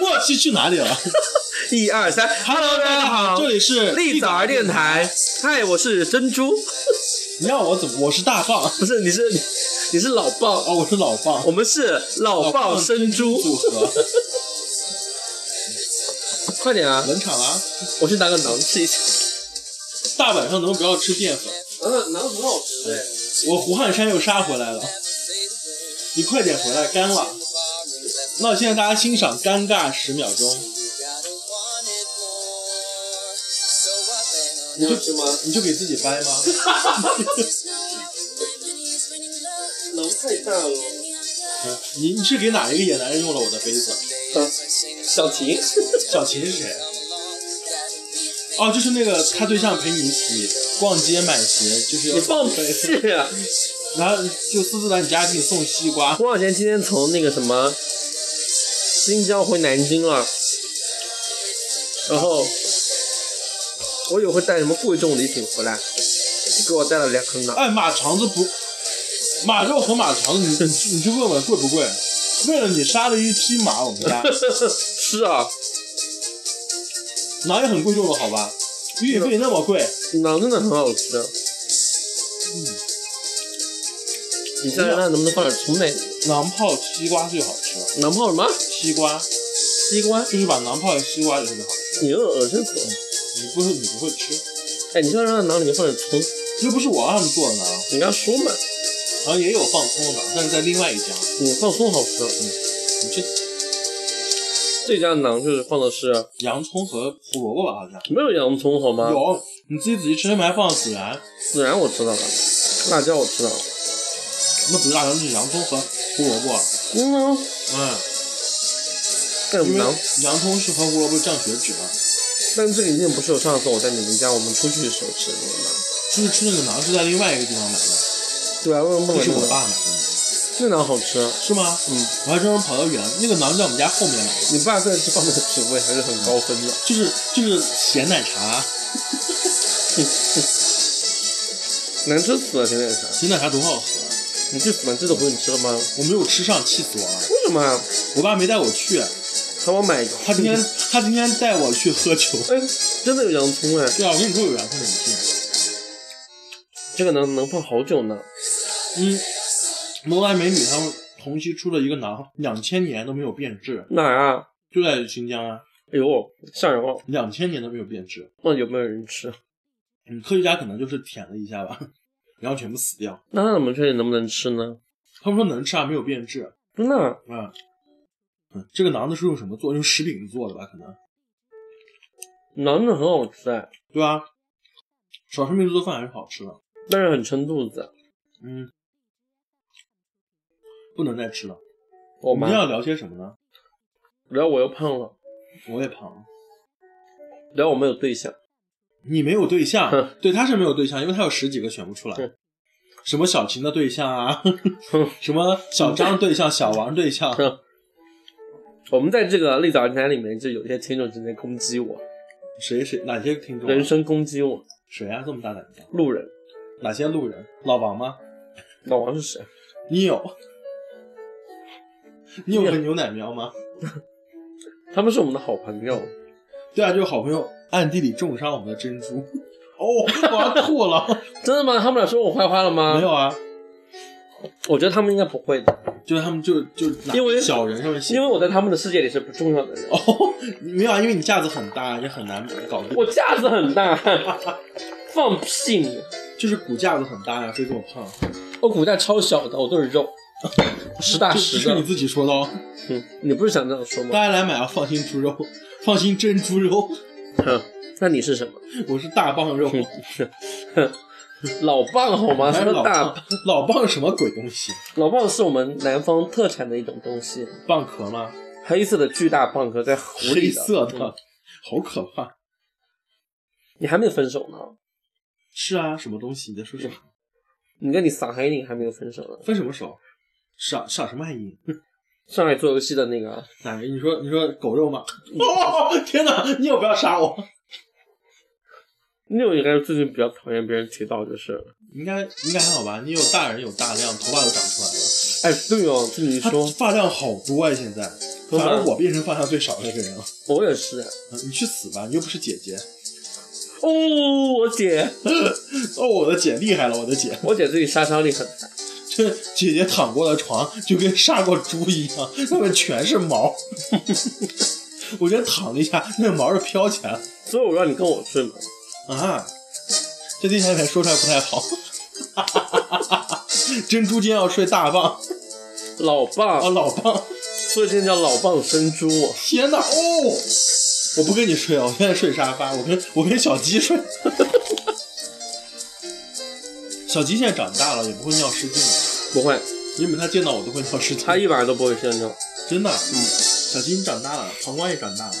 默契去哪里了？一二三，Hello，大家好，这里是立早儿电台，嗨，我是珍珠，你让我怎么？我是大棒，不是，你是你你是老棒，哦，我是老棒，我们是老棒生猪，组合，快点啊，冷场了。我去拿个馕吃一下，大晚上能不能不要吃淀粉？嗯，馕很好吃。哎，我胡汉山又杀回来了，你快点回来，干了。那现在大家欣赏尴尬十秒钟，你就？你就给自己掰吗？楼太大了，你你是给哪一个野男人用了我的杯子？啊，小琴，小琴是谁？哦，就是那个他对象陪你一起逛街买鞋，就是要你放杯子屁啊！然后就私自来你家给你送西瓜，胡小贤今天从那个什么新疆回南京了，然后我以为会带什么贵重礼品回来，给我带了两颗馕。哎，马肠子不，马肉和马肠子，你你你去问问贵不贵？为了你杀了一匹马，我们家 是啊，馕也很贵重的好吧？运费那么贵，馕真的很好吃。嗯你下来看能不能放点葱在里面？馕泡西瓜最好吃，馕泡什么？西瓜西瓜？就是把馕泡在西瓜里特别好吃。你又恶心死了！你不是你不会吃，哎，你就要让馕里面放点葱，这不是我让他们做的馕，你刚说嘛。好像也有放葱的馕，但是在另外一家。你放葱好吃。嗯你这这家馕就是放的是洋葱和胡萝卜吧，好像没有洋葱好吗？有，你自己仔细吃，他们还放了孜然，孜然我知道了，辣椒我知道了。那不是辣椒，那是洋葱和胡萝卜。嗯呢，嗯，因为但是馕，洋葱是和胡萝卜降血脂的，但这个一定不是我上次我在你们家我们出去的时候吃的那个馕。就是吃那个馕是在另外一个地方买的，对啊，为什么不那是我爸买的，那馕好吃？是吗？嗯，我还专门跑到远，那个馕在我们家后面买的，你爸在这方面的品味还是很高分的。就是就是咸奶茶，难吃死了，现在是。咸奶茶多好喝，啊你去满记的回你吃了吗？我没有吃上，气死我了。为什么啊？我爸没带我去，他帮我买一个。他今天他今天带我去喝酒。哎，真的有洋葱哎，对啊，我跟你说有洋葱你信？这个能能放好久呢。嗯，浓来美女他们同期出了一个馕，两千年都没有变质，哪儿啊？就在新疆啊，哎呦，吓人了！两千年都没有变质。那有没有人吃？嗯，科学家可能就是舔了一下吧，然后全部死掉。那他怎么确定能不能吃呢？他们说能吃啊，没有变质。真的？啊，嗯，这个馕子是用什么做？用食品做的吧？可能，馕子很好吃哎，对啊？少数民族做饭还是好吃的。但是很撑肚子。嗯，不能再吃了。我们要聊些什么呢？聊我又胖了，我也胖了。聊我没有对象。你没有对象，对，他是没有对象，因为他有十几个选不出来。什么小琴的对象啊，什么小张对象、小王对象，我们在这个立早电台里面，就有一些听众直接攻击我，谁谁哪些听众啊？人身攻击我，谁啊？这么大胆的？路人。哪些路人？老王吗？老王是谁？你有？你有个牛奶喵吗？他们是我们的好朋友。对啊，就是好朋友暗地里重伤我们的珍珠。哦，我要吐了。真的吗？他们俩说我坏话了吗？没有，啊，我觉得他们应该不会的，就是他们就就因为小人上面写因为我在他们的世界里是不重要的人。哦，没有啊，因为你架子很大，也很难搞定。我架子很大，放屁你！就是骨架子很大呀，所以这么胖。我骨架超小的，我都是肉，实打实的。是你自己说的哦。嗯，你不是想这样说吗？大家来买啊，放心猪肉，放心真猪肉。哼，那你是什么？我是大棒肉，哼，老棒好吗？还是老什么大棒？老棒什么鬼东西？老棒是我们南方特产的一种东西，蚌壳吗？黑色的巨大蚌壳在湖里黑色的，好可怕。你还没有分手呢？是啊，什么东西？你在说什么？你跟你撒海人还没有分手呢。分什么手？傻傻什么海印？上海做游戏的那个，哎？你说你说狗肉吗？哦，天哪！你也不要杀我。那我应该最近比较讨厌别人提到就是。应该应该还好吧？你有大人有大量，头发都长出来了。哎，对哦，这你一说，发量好多啊！现在，反而我变成发量最少的那个人了。我也是。嗯你去死吧！你又不是姐姐。哦，我姐，哦，我的姐厉害了，我的姐，我姐最近杀伤力很大。这姐姐躺过的床就跟杀过猪一样，上面全是毛。我觉得躺了一下，那毛就飘起来了所以我让你跟我睡嘛。啊！这电台里面说出来不太好。珍珠今天要睡大棒老啊，棒，老棒！所以今天叫老棒生珠。天哪！哦，我不跟你睡了，我现在睡沙发，我跟我跟小鸡睡。小鸡现在长大了，也不会尿失禁了，不会，因为它见到我都会尿失禁。他一晚上都不会睡觉，真的，嗯，小鸡你长大了，膀胱也长大了，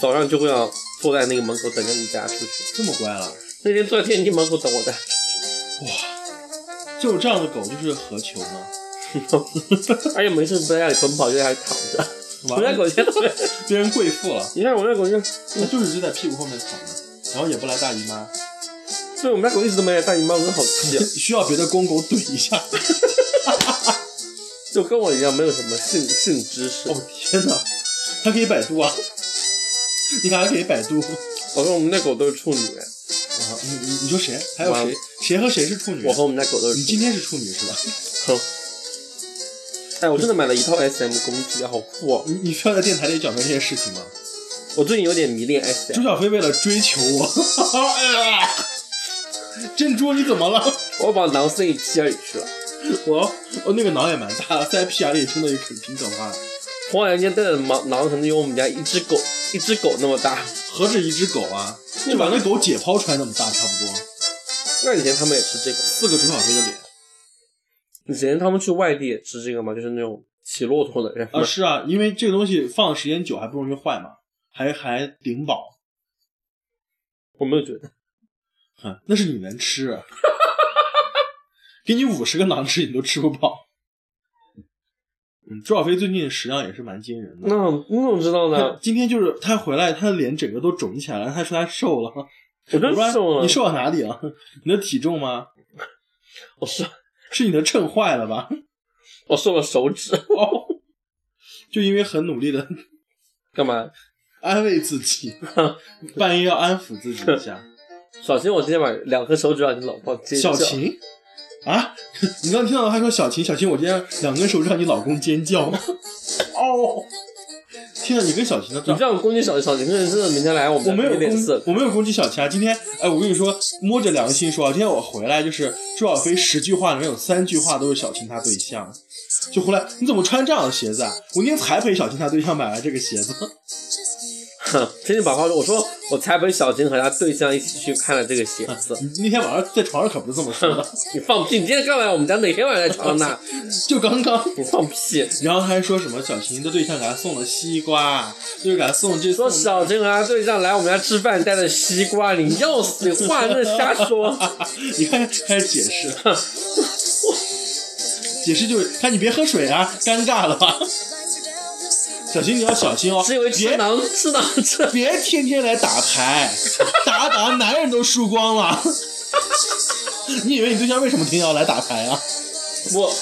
早上就会要坐在那个门口等着你带他出去。这么乖了，那天坐在电梯门口等我带，哇！就是这样的狗就是何求呢？而且没事不在家里奔跑，就在家里躺着。我，家狗现在，变成贵妇了，你看我家狗就，它就是就在屁股后面躺着，然后也不来大姨妈，对我们家狗一直都没来大姨妈，我真的好气啊！需要别的公狗怼一下。就跟我一样，没有什么性性知识。哦天哪，它可以百度啊！你看，还可以百度。我说我们家狗都是处女，啊，你你你说谁？还有谁？谁和谁是处女？我和我们家狗都是处女。你今天是处女是吧？哼。哎，我真的买了一套 SM 工具，好酷哦！你你需要在电台里讲这件事情吗？我最近有点迷恋 SM，朱小飞为了追求我，哎 呀 珍珠你怎么了？我把囊塞屁眼里去了。我我那个囊也蛮大的，塞屁眼里真的也挺挺可怕的。黄阳间带的囊囊可能有我们家一只狗一只狗那么大。何止一只狗啊？就把那狗解剖出来那么大，差不多。那以前他们也吃这个吗？四个朱小飞的脸以前他们去外地也吃这个吗？就是那种骑骆驼的人啊，是啊，因为这个东西放时间久还不容易坏嘛，还还顶饱。我没有觉得。哼，那是你能吃，给你五十个馕吃你都吃不饱。嗯，朱小飞最近食量也是蛮惊人的。那你怎么知道他呢？今天就是他回来，他的脸整个都肿起来了。他说他瘦了，我真瘦了。你瘦到哪里了？你的体重吗？我瘦，是你的秤坏了吧？我瘦了手指。哦，就因为很努力的干嘛？安慰自己，半夜要安抚自己一下。小琴，我今天晚上两颗手指让你老婆尖叫。小琴啊，你刚听到他说小琴，小琴，我今天两根手指让你老公尖叫。哦，天呐，你跟小琴的你这样攻击小小琴，真的真的明天来我们家我没有攻给脸色，。我没有攻击小琴啊。今天，哎，我跟你说，摸着良心说啊，今天我回来就是朱小飞十句话里面有三句话都是小琴他对象，就回来你怎么穿这样的鞋子啊？我今天才陪小琴他对象买了这个鞋子。哼，请你把话说，我说我才陪小琴和她对象一起去看了这个鞋子。你 那天晚上在床上可不是这么说的，你放屁！你今天干嘛我们家，哪天晚上在床上呢？就刚刚。你放屁！然后还说什么小琴的对象给他送了西瓜，就是给他送这说小琴和她对象来我们家吃饭带了西瓜，你要死！你话真的瞎说。你看开始解释，解释就是看你别喝水啊，尴尬了吧？小心你要小心哦，别能吃馕吃。别天天来打牌，打打男人都输光了。你以为你对象为什么天天要来打牌啊？我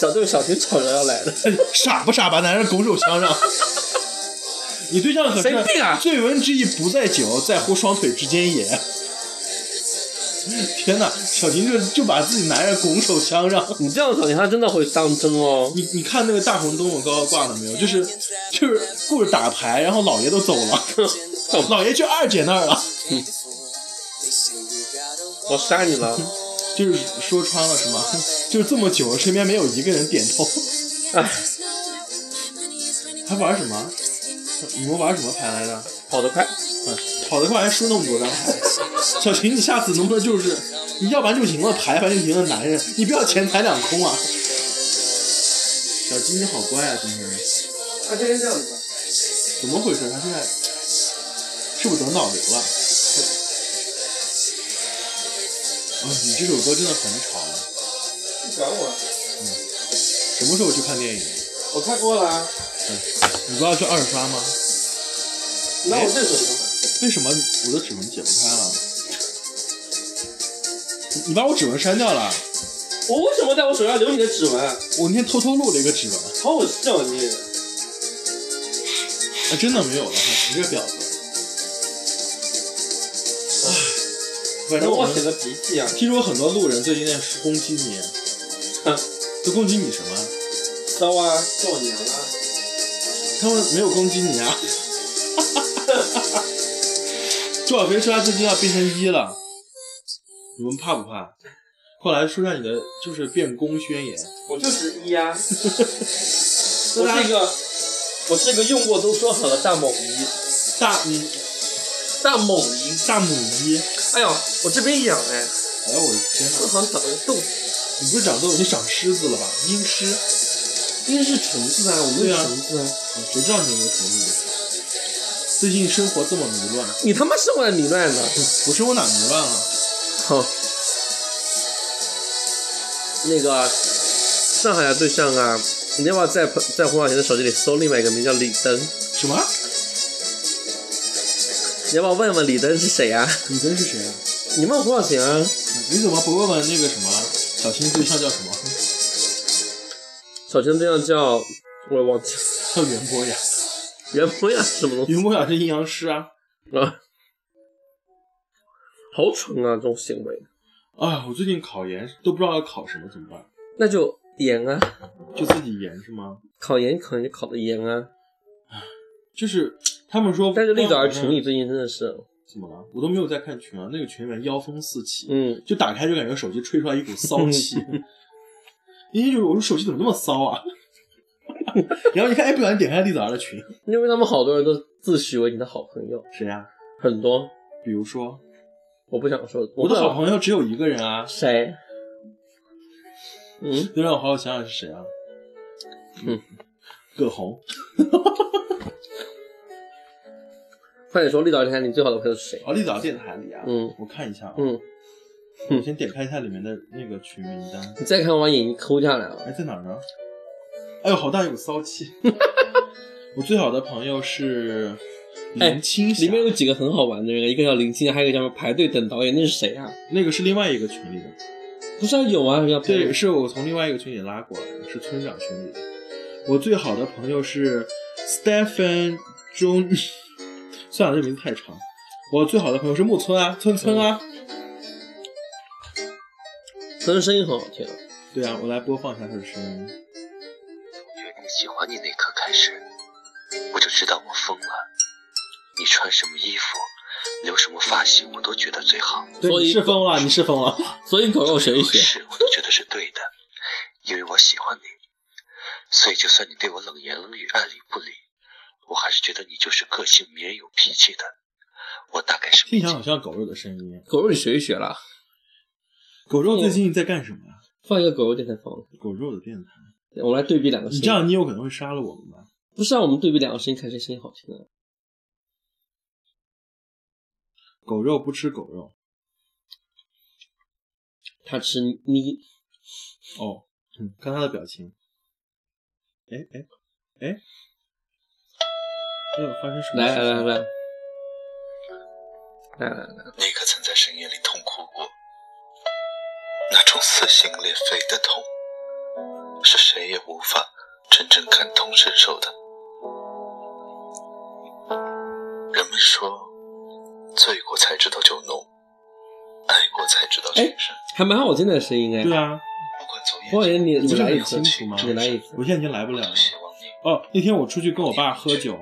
小对小琴吵着要来的，傻不傻？把男人拱手相让。你对象可谁病啊是醉翁之意不在酒，在乎双腿之间也。天哪，小琴就就把自己男人拱手相让。你这样小琴她真的会当真哦。你你看那个大红灯笼高高挂了没有？就是就是顾着打牌，然后老爷都走了，老爷去二姐那儿了。我杀你了！就是说穿了是吗？就是这么久，身边没有一个人点头。哎，还玩什么？你们玩什么牌来着？跑得快，嗯，跑得快还输那么多张牌。小琴，你下次能不能就是，你要不然就赢了牌，反正赢了男人，你不要钱财两空啊。小金你好乖啊，今天他天天这样子。怎么回事？他现在是不是得脑瘤了？你这首歌真的很吵啊！你管我？什么时候去看电影？我看过了啊。你不要去二刷吗？那我这首干嘛？为什么我的指纹解不开了？你你把我指纹删掉了？我为什么在我手上留你的指纹？我那天偷偷录了一个指纹，好恶心哦你！哎，真的没有了，你这婊子！唉，反正我写的鼻涕啊！听说很多路人最近在攻击你，哼，都攻击你什么？骚啊，过年啊。他们没有攻击你啊。朱小飞说他最近要变成一了，你们怕不怕？后来说下你的就是变公宣言，我就是一呀、我是一个，我是一个用过都说好的大猛一，大嗯大猛一。大母一。哎呦，我这边痒哎，哎呦我的天我哪！好像长了个痘。你不是长痘，你长虱子了吧？阴虱？阴虱是虫子啊，我们有虫子啊。谁知道你有没有虫子？最近生活这么迷乱，你他妈生活的迷乱的。不是我哪迷乱了？好，那个上海的对象啊，你要不要在在胡小贤的手机里搜另外一个名叫李登？什么？你要不要问问李登是谁啊？李登是谁啊？你问胡小贤啊？你怎么不问问那个什么小青对象叫什么？小青对象叫我也忘记了，叫袁博雅。袁博雅是什么东西袁博雅是阴阳师啊！啊？好蠢啊，这种行为。啊，我最近考研都不知道要考什么，怎么办？那就研啊，就自己研是吗？考研可能就考的研啊。就是他们说，但是栗子儿群里最近真的是，怎么了？我都没有在看群啊，那个群里面妖风四起，嗯，就打开就感觉手机吹出来一股骚气。因为就是我说手机怎么那么骚啊？然后一看，哎，不小心点开栗子儿的群，因为他们好多人都自诩为你的好朋友，谁呀、很多，比如说，我不想说，我的好友朋友只有一个人啊，谁？嗯，就让我好好想想是谁啊？嗯，葛红，快点说，立早电台你最好的朋友是谁？哦，栗子儿电台里啊，嗯。我看一下啊，嗯，我先点开一下里面的那个群名单，你再看我把眼睛抠下来了。哎，在哪儿呢？哎呦，好大一股骚气！我最好的朋友是林青霞，里面有几个很好玩的人，一个叫林青，还有一个叫排队等导演，那是谁啊？那个是另外一个群里的，不是啊有啊，要对，是我从另外一个群里拉过来的，是村长群里的。我最好的朋友是 Stephen 中，算了，这名字太长。我最好的朋友是木村啊，村村啊。可能声音很好听。对啊，我来播放一下他的声音。喜欢你那刻开始，我就知道我疯了。你穿什么衣服，留什么发型，我都觉得最好。所以你是疯了，你是疯了。所以狗肉学一做学。事我都觉得是对的，因为我喜欢你。所以就算你对我冷言冷语、爱理不理，我还是觉得你就是个性绵有脾气的。我大概是听起来好像狗肉的声音。狗肉你学一学啦，狗肉最近在干什么呀？放一个狗肉电台放，狗肉的电台。我们来对比两个声音。你这样，你有可能会杀了我们吧？不是让我们对比两个声音，看谁声音好听啊？狗肉不吃狗肉。他吃咪，哦，嗯，看他的表情。哎哎哎！哎呦，发生什么？来来来来，来来来，你可曾在深夜里痛哭过？那种撕心裂肺的痛，是谁也无法真正感同身受的。人们说，醉过才知道酒浓，爱过才知道情深。还蛮好听的声音哎。对啊，不管昨夜我感觉你你来一次吗，你来一次。我现在已经来不了了哦，那天我出去跟我爸喝酒，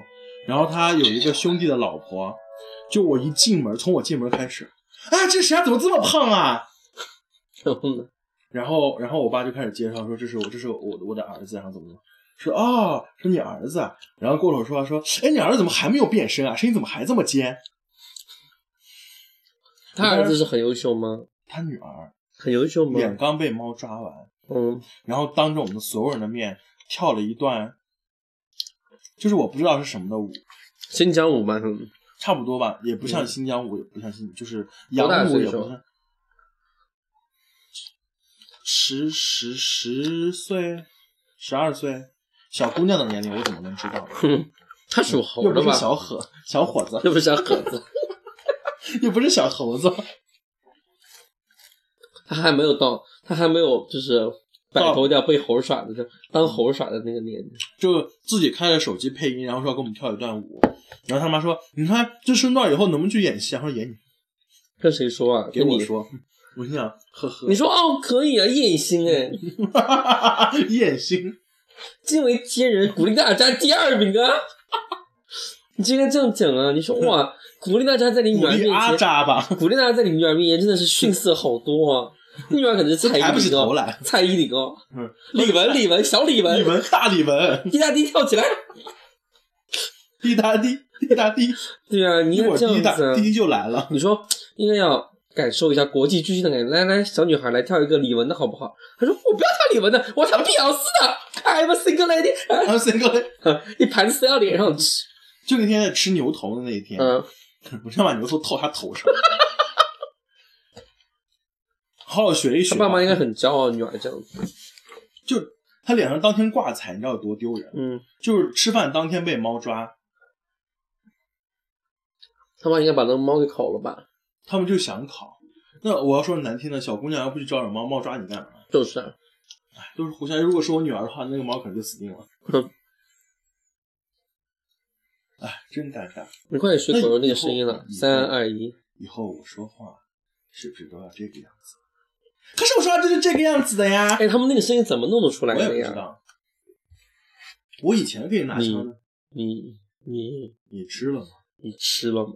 然后他有一个兄弟的老婆，就我一进门，从我进门开始，啊，这谁啊？怎么这么胖啊？然后呢？然后，然后我爸就开始介绍说这是我，这是我的我的儿子，然后怎么怎么，说哦，说你儿子啊，然后过会儿说说，哎，你儿子怎么还没有变身啊？声音怎么还这么尖？他儿子是很优秀吗？他女儿很优秀吗？脸刚被猫抓完，嗯，然后当着我们所有人的面跳了一段，就是我不知道是什么的舞，新疆舞嘛，嗯差不多吧，也不像新疆舞，也不像新，就是洋舞，也不像十十十岁、十二岁小姑娘的年龄，我怎么能知道他属猴又不是的吧？小伙小伙子，又不是小伙子，又不是小猴子，他还没有到，他还没有就是摆到脱掉被猴耍的，就当猴耍的那个年纪。就自己开着手机配音，然后说要给我们跳一段舞。然后他妈说：“你看这顺段以后能不能去演戏啊？”我说：“演你，跟谁说啊？跟你。给我说。”我心想：“呵呵。”你说哦，可以啊，艳星哎，艳星，惊为天人，鼓励大家第二名啊！你就应该这样讲啊！你说哇，鼓励大家在你女儿面前，扎吧，鼓励大家在你女儿面前真的是逊色好多啊！你女儿可能是蔡依林哦。蔡依林哦，嗯，李玟，李玟，小李玟，李玟，大李玟，滴答滴跳起来。滴答滴，滴答滴，对啊，你一会儿应该这滴答样子啊滴！滴就来了。你说应该要感受一下国际巨星的感觉。来来，小女孩来跳一个李玟的好不好？她说我不要跳李玟的，我跳碧昂斯的。I'm a single lady，然后谁过来？一盘子塞到脸上吃。就那天在吃牛头的那一天，嗯，我想把牛头套他头上，好好学一学。他爸妈应该很骄傲，女儿这样子。就他脸上当天挂彩，你知道有多丢人？嗯，就是吃饭当天被猫抓，他妈应该把那个猫给烤了吧？他们就想考。那我要说难听的，小姑娘要不去招惹猫，猫抓你干嘛？就是啊，都是互相。如果是我女儿的话，那个猫可能就死定了。哼，哎，真尴尬。你快点学狗肉那个声音了三二一，以后我说话是不是都要这个样子？可是我说话就是这个样子的呀。哎，他们那个声音怎么弄得出来我也？不知道。我以前可以拿枪的，你你你吃了吗？你吃了吗？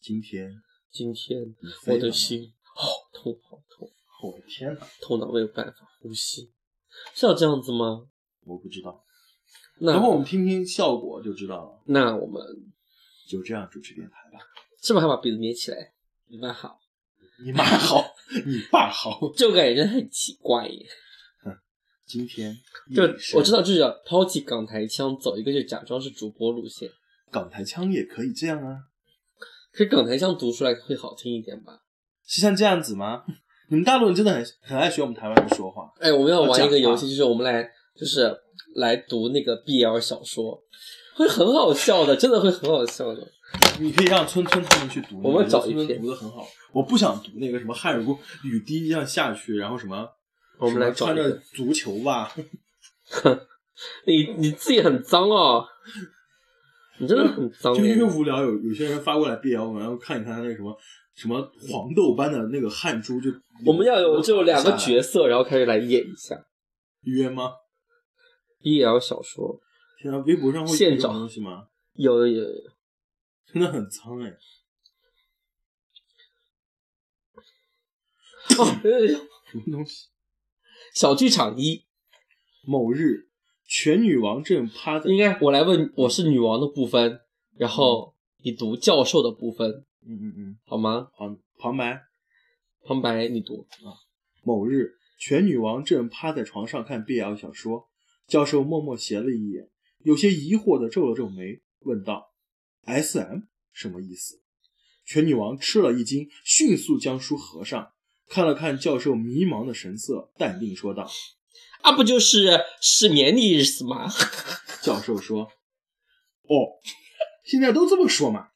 今天今天我的心好痛好痛，我的天哪！头脑没有办法呼吸，是要这样子吗？我不知道。那然后我们听听效果就知道了。那我们就这样主持电台吧。是不是还把鼻子捏起来？你妈好，你妈好，你爸好。这个感觉很奇怪耶。今天就我知道，就是要抛弃港台腔，走一个就假装是主播路线。港台腔也可以这样啊，可是港台腔读出来会好听一点吧？是像这样子吗？你们大陆人真的很很爱学我们台湾人说话。哎，我们要玩一个游戏，就是我们来，就是来读那个 BL 小说，会很好笑的，真的会很好笑的。你可以让村村他们去读，我们找一篇读的很好。我不想读那个什么汉语宫雨滴一样下去，然后什么，我们来穿着足球袜，你你自己很脏哦，你真的很脏就因为。无聊，有有些人发过来 BL，然后看一看他那什么什么黄豆般的那个汗珠就。我们要有就两个角色，然后开始来演一下约吗？BL 小说。天啊，微博上会有现找东西吗？有有有，真的很脏哎。什么东西？小剧场一，某日，全女王正趴在应该我来问我是女王的部分，然后你读教授的部分，嗯嗯嗯好吗？旁旁白。旁白你读啊。某日，全女王正趴在床上看 BL 小说，教授默默斜了一眼，有些疑惑的皱了皱眉，问道：“S.M 什么意思？”全女王吃了一惊，迅速将书合上，看了看教授迷茫的神色，淡定说道啊，不就是失眠的意思吗？：“ 教授说，哦，现在都这么说嘛。”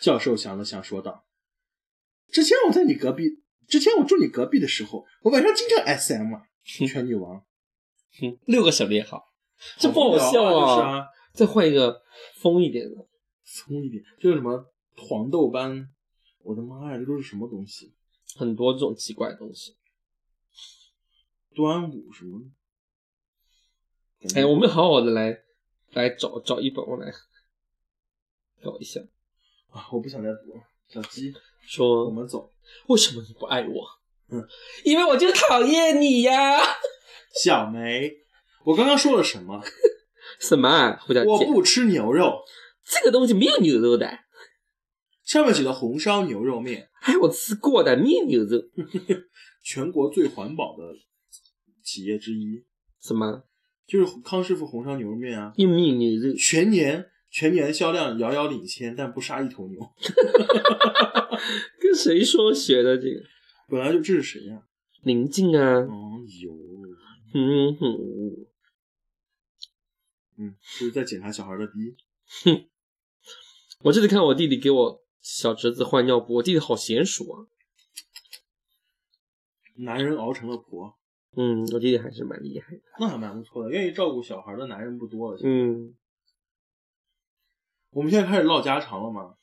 教授想了想，说道：“之前我在你隔壁，之前我住你隔壁的时候，我晚上经常 S.M 啊。”全女王。哼六个省略号，这不好笑就是啊！啊，再换一个疯一点的，疯一点，就是什么黄豆斑，我的妈呀，这都是什么东西？很多这种奇怪的东西。端午什么？哎，我们好好的来来找找一本，我来 找一下，啊，我不想再读了。小鸡说，我们走。为什么你不爱我？嗯，因为我就讨厌你呀！小梅，我刚刚说了什么？什么啊？我不吃牛肉。这个东西没有牛肉的，上面写的红烧牛肉面，哎，我吃过的，没有牛肉。全国最环保的企业之一，什么？就是康师傅红烧牛肉面啊。又没有牛肉？全年全年销量遥遥领先，但不杀一头牛。跟谁说学的这个？本来就这是谁呀、宁静啊，哦呦，嗯哼，嗯，就是在检查小孩的逼。我这次看我弟弟给我小侄子换尿布，我弟弟好娴熟啊，男人熬成了婆，嗯，我弟弟还是蛮厉害的，那还蛮不错的。愿意照顾小孩的男人不多了。嗯，我们现在开始唠家常了吗？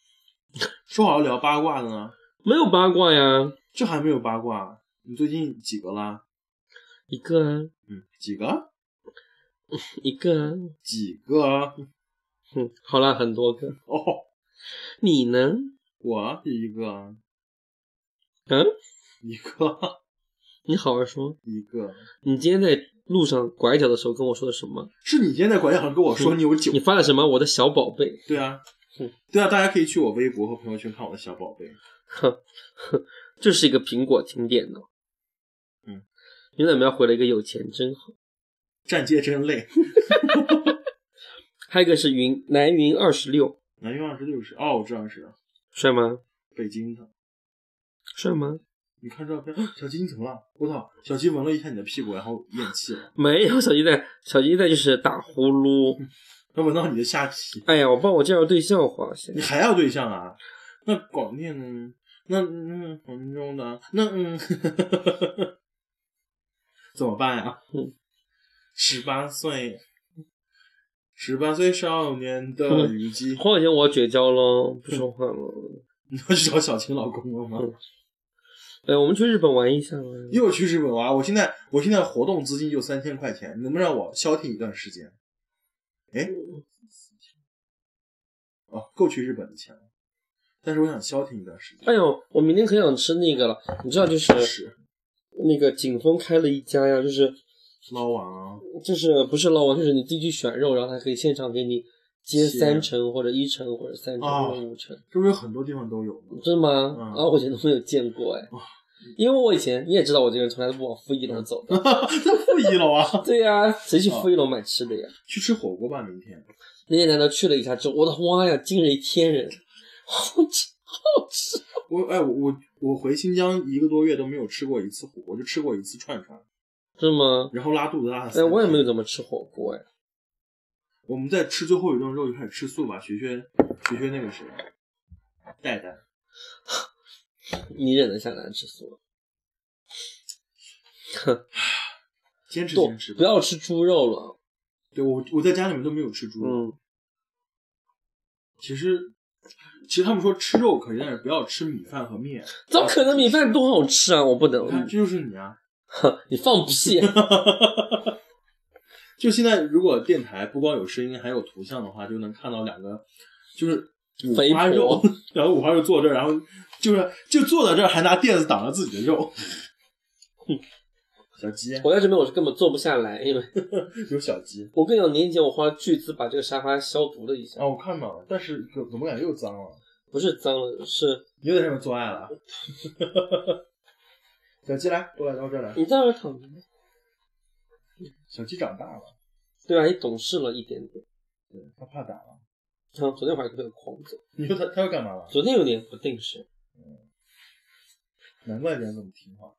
说好要聊八卦的呢，没有八卦呀，这还没有八卦。你最近几个啦？一个啊，嗯，几个？一个啊，几个？哼，好了，很多个，哦，你呢？我一个，嗯，一个，你好好说，一个。你今天在路上拐角的时候跟我说的什么？是你今天在拐角上跟我说你有酒你发了什么？我的小宝贝，对啊嗯，对啊，大家可以去我微博和朋友圈看我的小宝贝。哼哼，这是一个苹果停电呢。嗯，牛奶苗回了一个有钱真好，站街真累。还有一个是云南云二十六，南云二十六是哦，我知道是帅吗？北京的。帅吗？你看照片，小鸡你怎么了？我操！小鸡闻了一下你的屁股，然后咽气了。没有小鸡在，小鸡在就是打呼噜。它闻到你的下体，哎呀，我帮我介绍对象花现你还要对象啊？那广电呢？那嗯，杭州的那嗯，怎么办呀嗯？十八岁，十八岁少年的虞姬，黄小贤我要绝交了，不说话了。你要去找小青老公了吗？哎，我们去日本玩一下吧。又去日本玩，我现在我现在活动资金就三千块钱，你能不能让我消停一段时间？哎，哦，够去日本的钱了，但是我想消停一段时间。哎呦，我明天可想吃那个了，你知道就是是那个景峰开了一家呀，就是捞王啊，就是不是捞王，就是你自己去选肉，然后他可以现场给你接三成或者一成或者三成啊或者五成，是不是有很多地方都有呢？真的吗？嗯啊，我以前都没有见过哎哇，因为我以前你也知道我这个人从来都不往负一楼走的。在负一楼啊，对呀、谁去哦负一楼买吃的呀？去吃火锅吧，明天。那天难道去了一下之后，我的妈呀，惊为天人，好吃好吃。我哎，我我我回新疆一个多月都没有吃过一次火锅，就吃过一次串串，是吗？然后拉肚子拉了哎，我也没有怎么吃火锅哎。我们在吃最后一顿肉就开始吃素吧，学学学学那个谁，戴戴。你忍得下来吃素？坚持坚持。不要吃猪肉了。对我我在家里面都没有吃猪肉。嗯，其实其实他们说吃肉可以，但是不要吃米饭和面。怎么可能米饭多好吃啊？我不能这就是你啊！你放屁！就现在，如果电台不光有声音，还有图像的话，就能看到两个，就是五花肉婆，两个五花肉坐这儿，然后就是就坐在这儿，还拿垫子挡着自己的肉。小鸡 我在这边我是根本坐不下来，因为 有小鸡我跟你讲，年前我花了巨资把这个沙发消毒了一下，啊，我看到了，但是怎怎么感觉又脏了？不是脏了，是你又在上面做爱了？小鸡来，过来到这儿来。你在这儿躺着。小鸡长大了，对啊，也懂事了一点点。对，他怕打了。然后昨天晚上特别狂走，你说他他要干嘛了？昨天有点不定时，难怪人这么听话。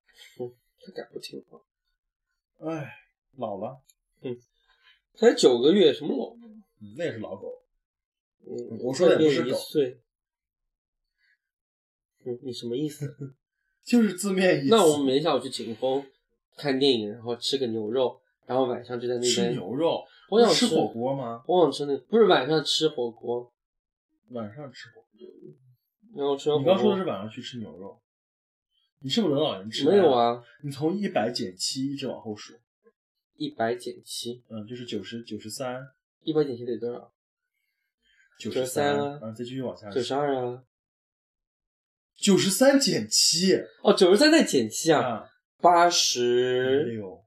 他敢不听话。哎，老了，嗯才九个月，什么老？嗯那也是老狗。嗯，我说的也不是狗岁。嗯，你什么意思？就是字面意思。那我们明天下午去景峰看电影，然后吃个牛肉，然后晚上就在那边吃。牛肉，我想吃吃火锅吗？我想吃那个，不是晚上吃火锅，晚上吃火锅。然后吃火锅。刚说的是晚上去吃牛肉，你是不是人老人痴呆？没有。啊？你从一百减七一直往后数，一百减七，嗯，就是九十九十三一百减七得多少？九93三啊嗯，再继续往下。九十二啊？九十三减七哦，九十三再减七啊？啊，八十六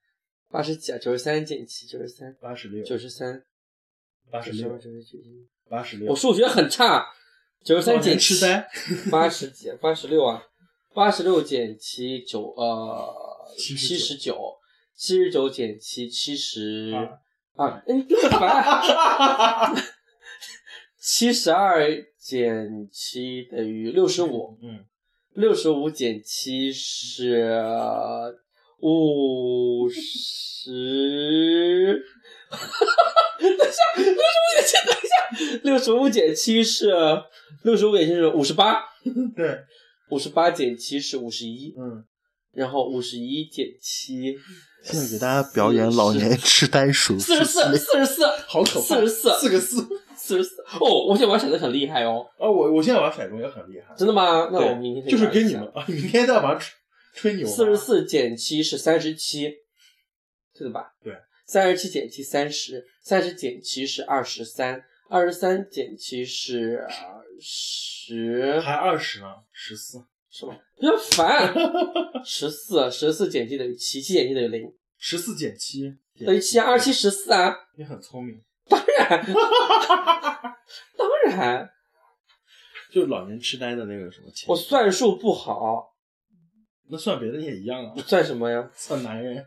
八十几啊？九十三减七，九十三，八十六九十三，八十六九十九。八十六。我数学很差，九十三减痴呆，八十几，八十六啊，八十六减七九呃七十九，七十九减七七十二啊，嗯，这么烦。七十二减 七等于六十五，嗯，六十五减七是五十。等一下，六十五减七，等一下，六十五减七是六十五减七是五十八，对，五十八减七是五十一，嗯，然后五十一减七，现在给大家表演老年痴呆数四十四，四十四，好可怕，44四个四。四十四。哦，我现在玩骰子很厉害哦，啊，我我现在玩骰盅也很厉害，真的吗？那我对明天就是玩一下跟你们啊，明天再玩吹吹牛吗。四十四减七是三十七，对的吧？对。三十七减七三十，三十减七是二十三，二十三减七是十，还二十呢，十四，是吧？不要烦！十四，十四减七等于七，七减七等于零，十四减七等于七啊，二七十四啊，你很聪明，当然，当然，就老年痴呆的那个什么钱。我算数不好，那算别的你也一样啊，算什么呀？算男人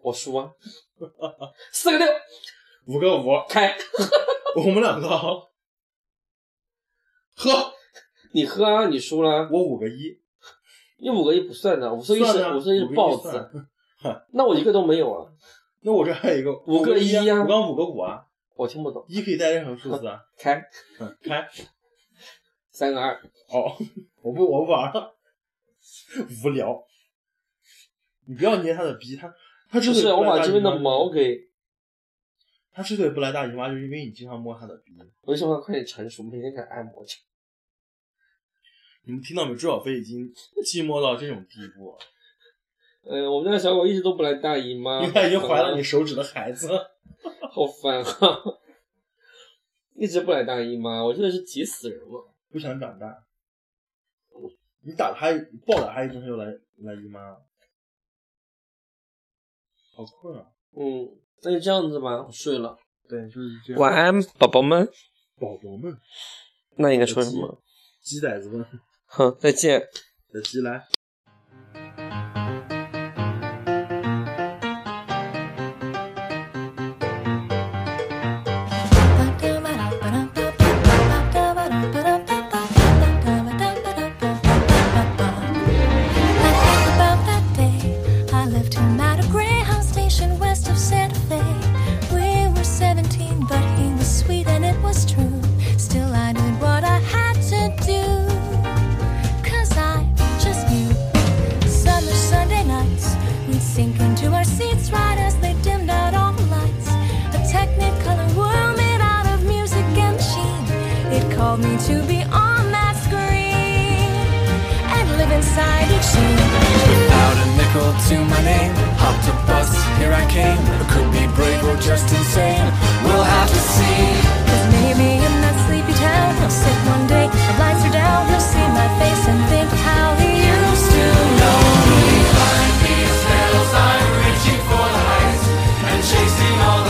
我输啊，四个六，五个五，开，我们两个。啊喝，你喝啊，你输了，我五个一，你五个一不算的，五十一是五十一是豹子，那我一个都没有啊，那我这还有一个五个一一啊我刚五个五啊，我听不懂，一可以带任何数字啊，开。嗯，开，三个二，哦，我不我不玩了，无聊，你不要捏他的逼，他他之所以我把这边的毛给，他之所以不来大姨妈，就是因为你经常摸他的鼻。我就希望他快点成熟，每天给他按摩去。你们听到没？朱小飞已经寂寞到这种地步了，呃，我们家小狗一直都不来大姨妈，因为它已经怀了你手指的孩子。好烦啊！一直不来大姨妈，我真的是急死人了。不想长大。你打他，你暴打他一顿，他就来来姨妈了。好困啊！嗯，那就这样子吧，我睡了。对，就是这样。晚安，宝宝们。宝宝们，那应该说什么？鸡崽子们，哼，再见。小鸡来。obstacle to my name. Hopped a bus, here I came. I could be brave or just insane. We'll have to see. Cause maybe in that sleepy town I'll sit one day, the lights are down He'll see my face and think how he used to know me. Find these hills, I'm reaching for the heights And chasing all